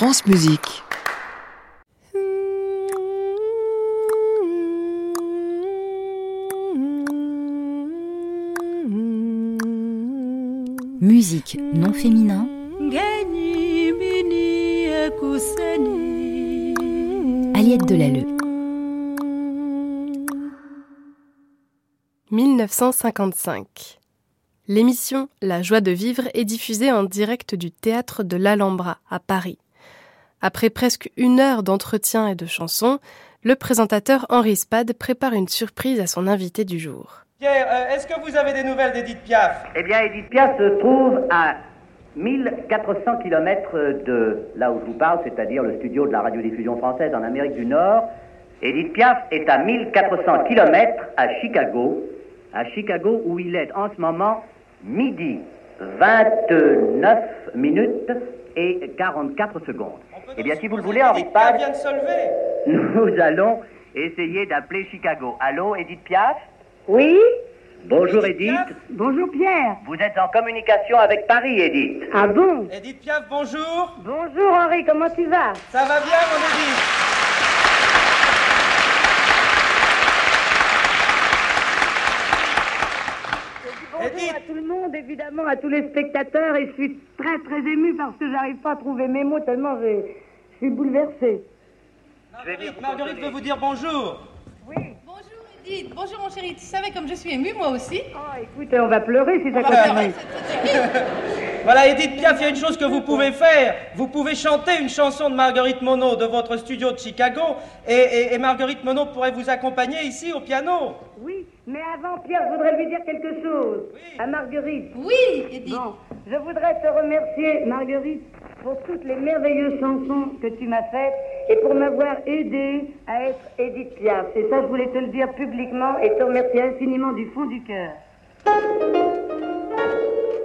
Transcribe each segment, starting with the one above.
France Musique. Musique non féminin. Aliette Delalleux. 1955. L'émission La joie de vivre est diffusée en direct du théâtre de l'Alhambra à Paris. Après presque une heure d'entretien et de chansons, le présentateur Henri Spade prépare une surprise à son invité du jour. Pierre, euh, est-ce que vous avez des nouvelles d'Edith Piaf? Eh bien, Edith Piaf se trouve à 1400 km de là où je vous parle, c'est-à-dire le studio de la radiodiffusion française en Amérique du Nord. Edith Piaf est à 1400 km à Chicago, à Chicago où il est en ce moment midi 29 minutes et 44 secondes. Eh bien, si vous le voulez, Henri Spade, vient de se lever. nous allons essayer d'appeler Chicago. Allô, Edith Piaf? Oui? Bonjour Edith Edith. Piaf? Bonjour Pierre. Vous êtes en communication avec Paris, Edith. Ah bon? Edith Piaf, bonjour. Bonjour Henri, comment tu vas? Ça va bien, mon Edith? Edith. Monde, évidemment, à tous les spectateurs, et je suis très très émue parce que j'arrive pas à trouver mes mots tellement je, je suis bouleversée. Marguerite, Marguerite veut vous dire bonjour. Bonjour Edith, bonjour mon chéri, tu savais comme je suis émue moi aussi Oh, écoute, on va pleurer si ça continue. Voilà, Edith Piaf, il y a une chose que vous pouvez faire. Vous pouvez chanter une chanson de Marguerite Monod de votre studio de Chicago et, et- et Marguerite Monod pourrait vous accompagner ici au piano. Oui, mais avant, Pierre, je voudrais lui dire quelque chose. Oui. À Marguerite. Oui Edith Bon, je voudrais te remercier, Marguerite, pour toutes les merveilleuses chansons que tu m'as faites et pour m'avoir aidé à être Edith Piaf. Et ça, je voulais te le dire publiquement et te remercier infiniment du fond du cœur.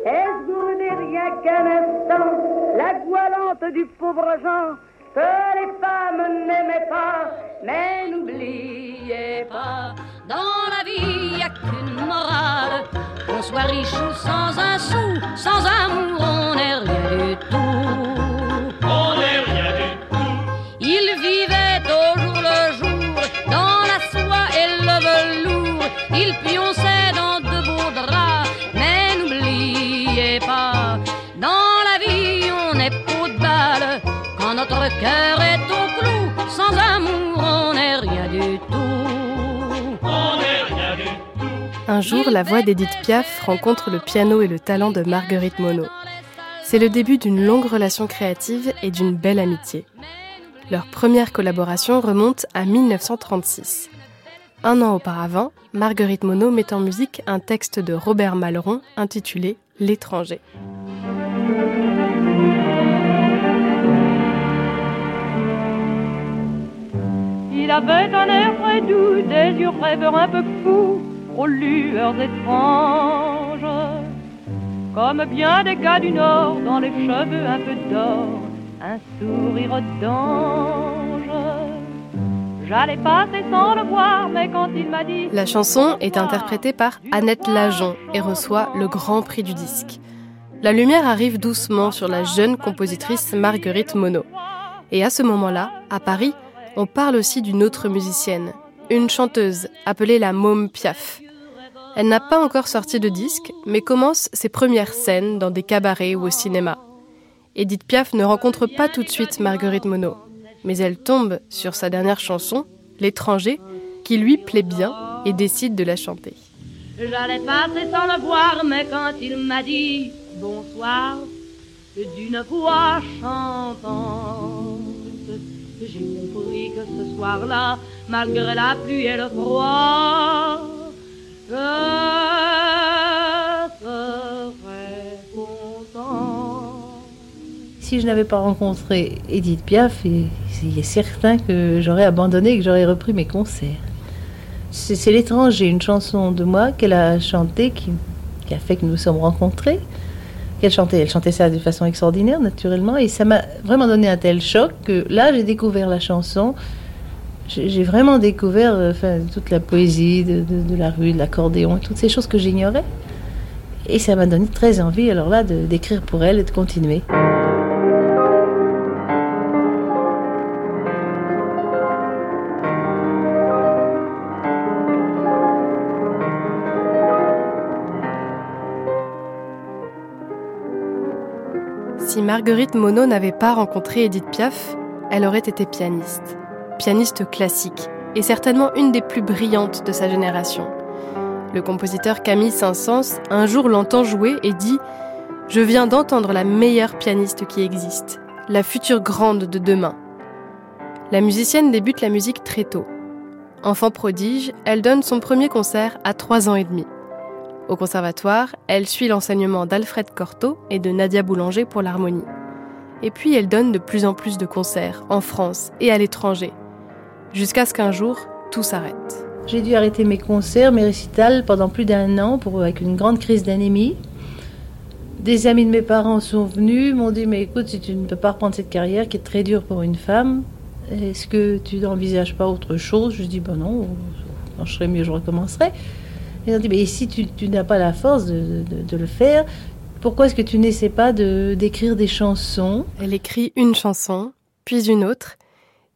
Est-ce que vous n'êtes rien qu'un instant la goualante du pauvre Jean que les femmes n'aimaient pas, mais n'oubliez pas Dans la vie, y a qu'une morale. Qu'on soit riche ou sans un sou, sans amour, Un jour, la voix d'Edith Piaf rencontre le piano et le talent de Marguerite Monod. C'est le début d'une longue relation créative et d'une belle amitié. Leur première collaboration remonte à 1936. Un an auparavant, Marguerite Monod met en musique un texte de Robert Malleron intitulé L'étranger. Il avait un air très doux, des yeux rêveurs un peu fous, aux lueurs étranges. Comme bien des gars du Nord, dans les cheveux un peu d'or, un sourire d'ange. J'allais passer sans le voir, mais quand il m'a dit... La chanson est interprétée par Annette Lajon et reçoit le grand prix du disque. La lumière arrive doucement sur la jeune compositrice Marguerite Monod. Et à ce moment-là, à Paris, on parle aussi d'une autre musicienne, une chanteuse appelée la Môme Piaf. Elle n'a pas encore sorti de disque, mais commence ses premières scènes dans des cabarets ou au cinéma. Edith Piaf ne rencontre pas tout de suite Marguerite Monod, mais elle tombe sur sa dernière chanson, L'étranger, qui lui plaît bien et décide de la chanter. J'allais passer sans le voir, mais quand il m'a dit bonsoir, d'une voix chantante, j'ai compris que ce soir-là, malgré la pluie et le froid. Si je n'avais pas rencontré Edith Piaf, il est certain que j'aurais abandonné et que j'aurais repris mes concerts. C'est c'est l'étranger, une chanson de moi qu'elle a chantée qui, qui a fait que nous nous sommes rencontrés. Qu'elle chantait, elle chantait ça de façon extraordinaire, naturellement, et ça m'a vraiment donné un tel choc que là, j'ai découvert la chanson j'ai vraiment découvert euh, toute la poésie de, la rue, de l'accordéon, toutes ces choses que j'ignorais. Et ça m'a donné très envie, alors là, d'écrire pour elle et de continuer. Si Marguerite Monod n'avait pas rencontré Edith Piaf, elle aurait été pianiste. Pianiste classique, et certainement une des plus brillantes de sa génération. Le compositeur Camille Saint-Saëns un jour l'entend jouer et dit Je viens d'entendre la meilleure pianiste qui existe, la future grande de demain. La musicienne débute la musique très tôt. Enfant prodige, elle donne son premier concert à 3 ans et demi. Au conservatoire, elle suit l'enseignement d'Alfred Cortot et de Nadia Boulanger pour l'harmonie. Et puis elle donne de plus en plus de concerts en France et à l'étranger, jusqu'à ce qu'un jour, tout s'arrête. J'ai dû arrêter mes concerts, mes récitals pendant plus d'un an pour, avec une grande crise d'anémie. Des amis de mes parents sont venus, m'ont dit Mais écoute, si tu ne peux pas reprendre cette carrière qui est très dure pour une femme, est-ce que tu n'envisages pas autre chose? Je dis Ben non, quand je serai mieux, je recommencerai. ils ont dit Mais si tu, n'as pas la force de, de le faire, pourquoi est-ce que tu n'essaies pas d'écrire des chansons? Elle écrit une chanson, puis une autre,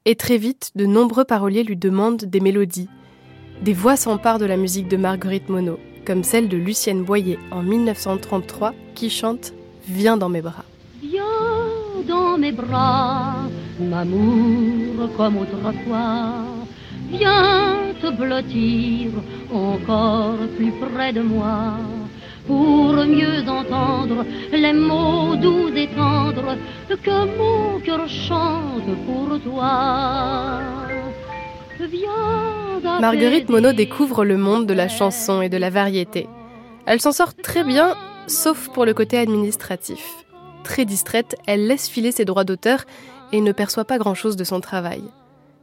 et très vite, de nombreux paroliers lui demandent des mélodies des voix s'emparent de la musique de Marguerite Monod, comme celle de Lucienne Boyer en 1933 qui chante Viens dans mes bras. Viens dans mes bras, m'amour comme autrefois. Viens te blottir encore plus près de moi pour mieux entendre les mots doux et tendres que mon cœur chante pour toi. Marguerite Monod découvre le monde de la chanson et de la variété. Elle s'en sort très bien, sauf pour le côté administratif. Très distraite, elle laisse filer ses droits d'auteur et ne perçoit pas grand-chose de son travail.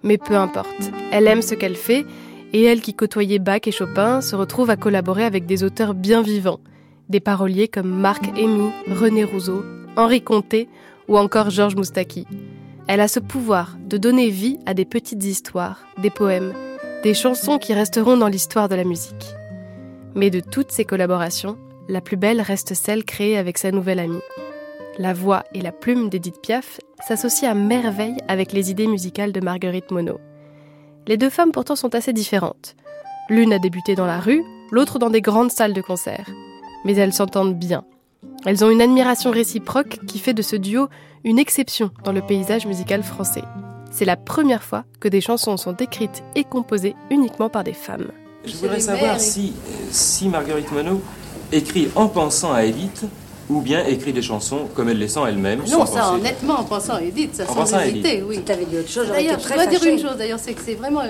Mais peu importe, elle aime ce qu'elle fait, et elle qui côtoyait Bach et Chopin se retrouve à collaborer avec des auteurs bien vivants, des paroliers comme Marc Amy, René Rousseau, Henri Comté ou encore Georges Moustaki. Elle a ce pouvoir de donner vie à des petites histoires, des poèmes, des chansons qui resteront dans l'histoire de la musique. Mais de toutes ces collaborations, la plus belle reste celle créée avec sa nouvelle amie. La voix et la plume d'Edith Piaf s'associent à merveille avec les idées musicales de Marguerite Monod. Les deux femmes pourtant sont assez différentes. L'une a débuté dans la rue, l'autre dans des grandes salles de concert. Mais elles s'entendent bien. Elles ont une admiration réciproque qui fait de ce duo une exception dans le paysage musical français. C'est la première fois que des chansons sont écrites et composées uniquement par des femmes. Je voudrais savoir si, Marguerite Monod écrit en pensant à Edith ou bien écrit des chansons comme elle les sent elle-même. Non, ça honnêtement en pensant à Edith, ça en sans hésiter, oui. Tu avais dit autre chose, D'ailleurs, je dois dire une chose, d'ailleurs, c'est que c'est vraiment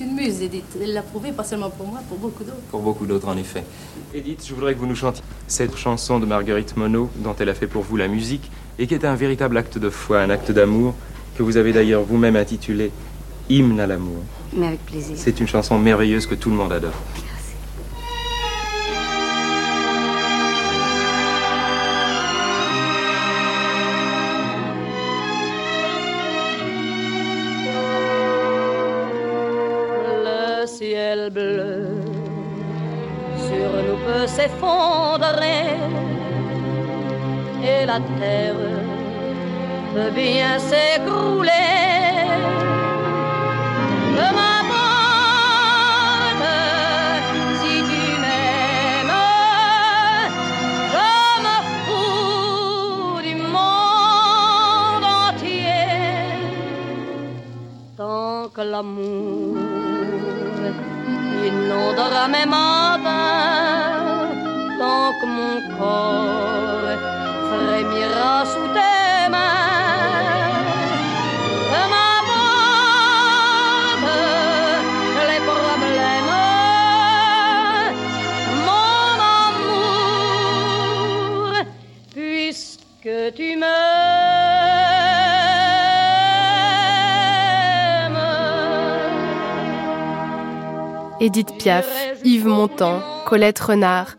une muse, Edith. Elle l'a prouvé, pas seulement pour moi, pour beaucoup d'autres. Pour beaucoup d'autres, en effet. Edith, je voudrais que vous nous chantiez cette chanson de Marguerite Monod, dont elle a fait pour vous la musique, et qui est un véritable acte de foi, un acte d'amour, que vous avez d'ailleurs vous-même intitulé Hymne à l'amour. Mais avec plaisir. C'est une chanson merveilleuse que tout le monde adore. Sur nous peut s'effondrer et la terre peut bien s'écrouler. Peu m'importe si tu m'aimes, je me fous du monde entier. Tant que l'amour inondera mes que mon corps frémira sous tes mains. Les problèmes, mon amour, puisque tu m'aimes. Edith Piaf, Yves Montand, Colette Renard,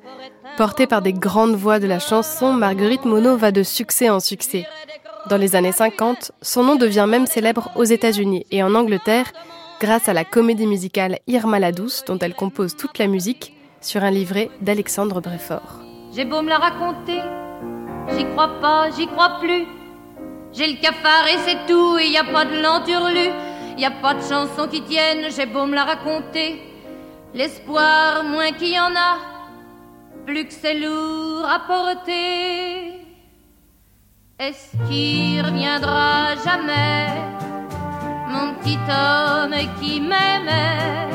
Portée par des grandes voix de la chanson, Marguerite Monod va de succès en succès. Dans les années 50, son nom devient même célèbre aux États-Unis et en Angleterre grâce à la comédie musicale Irma la Douce dont elle compose toute la musique sur un livret d'Alexandre Breffort. J'ai beau me la raconter, j'y crois pas, j'y crois plus. J'ai le cafard et c'est tout, et y a pas de lenturlu, y a pas de chanson qui tienne, j'ai beau me la raconter. L'espoir, moins qu'il y en a, plus que c'est lourd à porter. Est-ce qu'il reviendra jamais, mon petit homme qui m'aimait?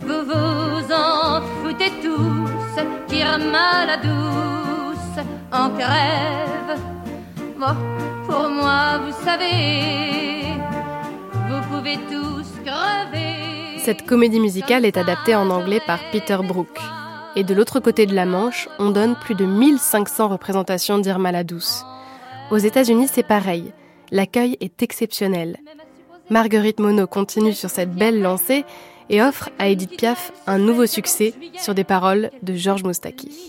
Vous vous en foutez tous, qu'Irma la douce en crève. Bon, pour moi, vous savez, vous pouvez tous crever. Cette comédie musicale est adaptée en anglais par Peter Brook. Et de l'autre côté de la Manche, on donne plus de 1500 représentations d'Irma la douce. Aux États-Unis, c'est pareil. L'accueil est exceptionnel. Marguerite Monod continue sur cette belle lancée et offre à Edith Piaf un nouveau succès sur des paroles de Georges Moustaki.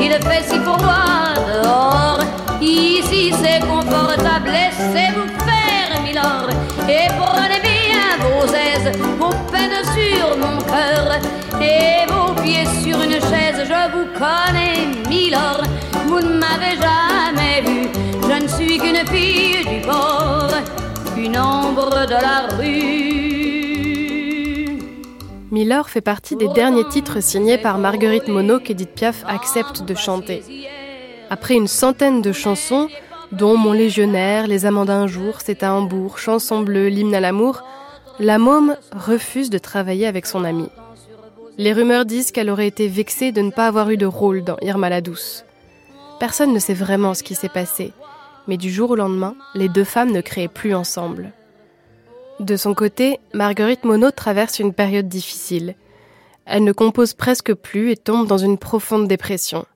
Il fait si froid dehors. Ici c'est confortable, laissez-vous faire, Milord. Et prenez bien vos aises, vos peines sur mon cœur. Et vos pieds sur une chaise, je vous connais, Milord. Vous ne m'avez jamais vu, je ne suis qu'une fille du bord, une ombre de la rue. Miller fait partie des derniers titres signés par Marguerite Monod qu'Edith Piaf accepte de chanter. Après une centaine de chansons, dont Mon légionnaire, Les amants d'un jour, C'est à Hambourg, Chanson bleue, L'hymne à l'amour, la môme refuse de travailler avec son amie. Les rumeurs disent qu'elle aurait été vexée de ne pas avoir eu de rôle dans Irma la douce. Personne ne sait vraiment ce qui s'est passé, mais du jour au lendemain, les deux femmes ne créaient plus ensemble. De son côté, Marguerite Monod traverse une période difficile. Elle ne compose presque plus et tombe dans une profonde dépression.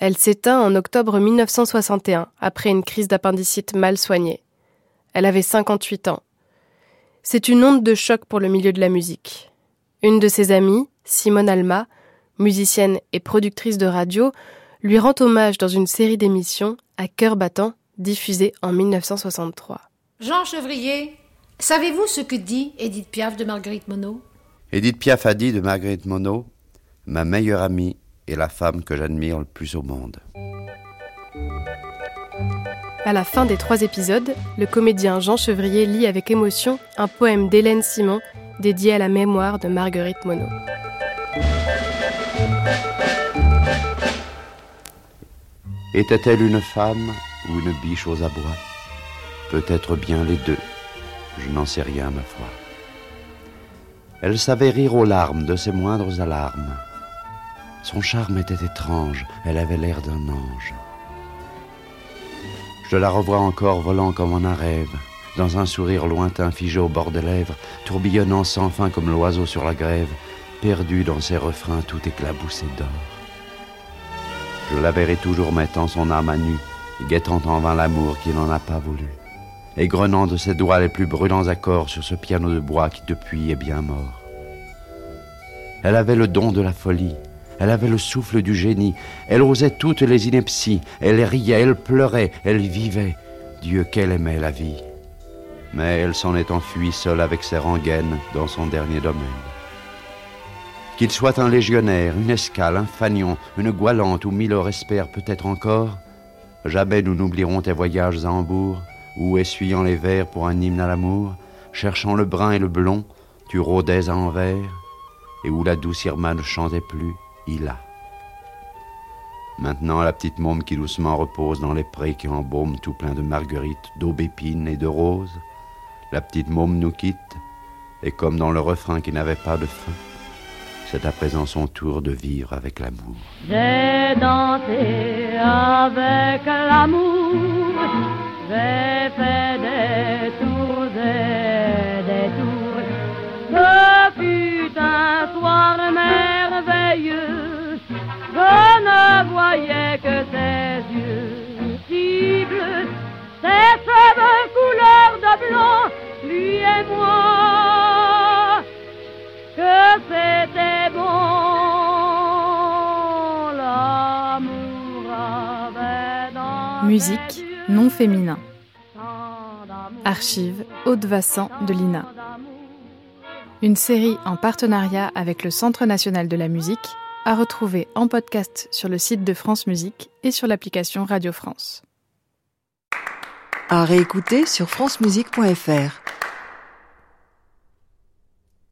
Elle s'éteint en octobre 1961 après une crise d'appendicite mal soignée. Elle avait 58 ans. C'est une onde de choc pour le milieu de la musique. Une de ses amies, Simone Alma, musicienne et productrice de radio, lui rend hommage dans une série d'émissions à cœur battant diffusée en 1963. Jean Chevrier, savez-vous ce que dit Edith Piaf de Marguerite Monod? Edith Piaf a dit de Marguerite Monod Ma meilleure amie est la femme que j'admire le plus au monde. À la fin des trois épisodes, le comédien Jean Chevrier lit avec émotion un poème d'Hélène Simon dédié à la mémoire de Marguerite Monod. Était-elle une femme ou une biche aux abois? Peut-être bien les deux. Je n'en sais rien, ma foi. Elle savait rire aux larmes de ses moindres alarmes. Son charme était étrange, elle avait l'air d'un ange. Je la revois encore volant comme en un rêve, dans un sourire lointain figé au bord des lèvres, tourbillonnant sans fin comme l'oiseau sur la grève, perdu dans ses refrains tout éclaboussé d'or. Je la verrai toujours mettant son âme à nu, guettant en vain l'amour qui n'en a pas voulu, égrenant de ses doigts les plus brûlants accords sur ce piano de bois qui depuis est bien mort. Elle avait le don de la folie, elle avait le souffle du génie, elle osait toutes les inepties, elle riait, elle pleurait, elle vivait. Dieu qu'elle aimait la vie. Mais elle s'en est enfuie seule avec ses rengaines dans son dernier domaine. Qu'il soit un légionnaire, une escale, un fanion, une goualante ou Milord espère peut-être encore, jamais nous n'oublierons tes voyages à Hambourg, où, essuyant les vers pour un hymne à l'amour, cherchant le brun et le blond, tu rôdais à Anvers, et où la douce Irma ne chantait plus, il a. Maintenant, la petite môme qui doucement repose dans les prés qui embaument tout plein de marguerites, d'aubépines et de roses, la petite môme nous quitte, et comme dans le refrain qui n'avait pas de fin, c'est à présent son tour de vivre avec l'amour. J'ai avec l'amour, j'ai fait des tours et des tours. Ce fut un soir merveilleux, je ne voyais que ses yeux si bleus, ses cheveux couleur de blanc, lui et moi, que c'était bon, l'amour avait dans Musique non féminin. Archive Aude Vassan de l'INA. Une série en partenariat avec le Centre national de la musique à retrouver en podcast sur le site de France Musique et sur l'application Radio France. À réécouter sur francemusique.fr.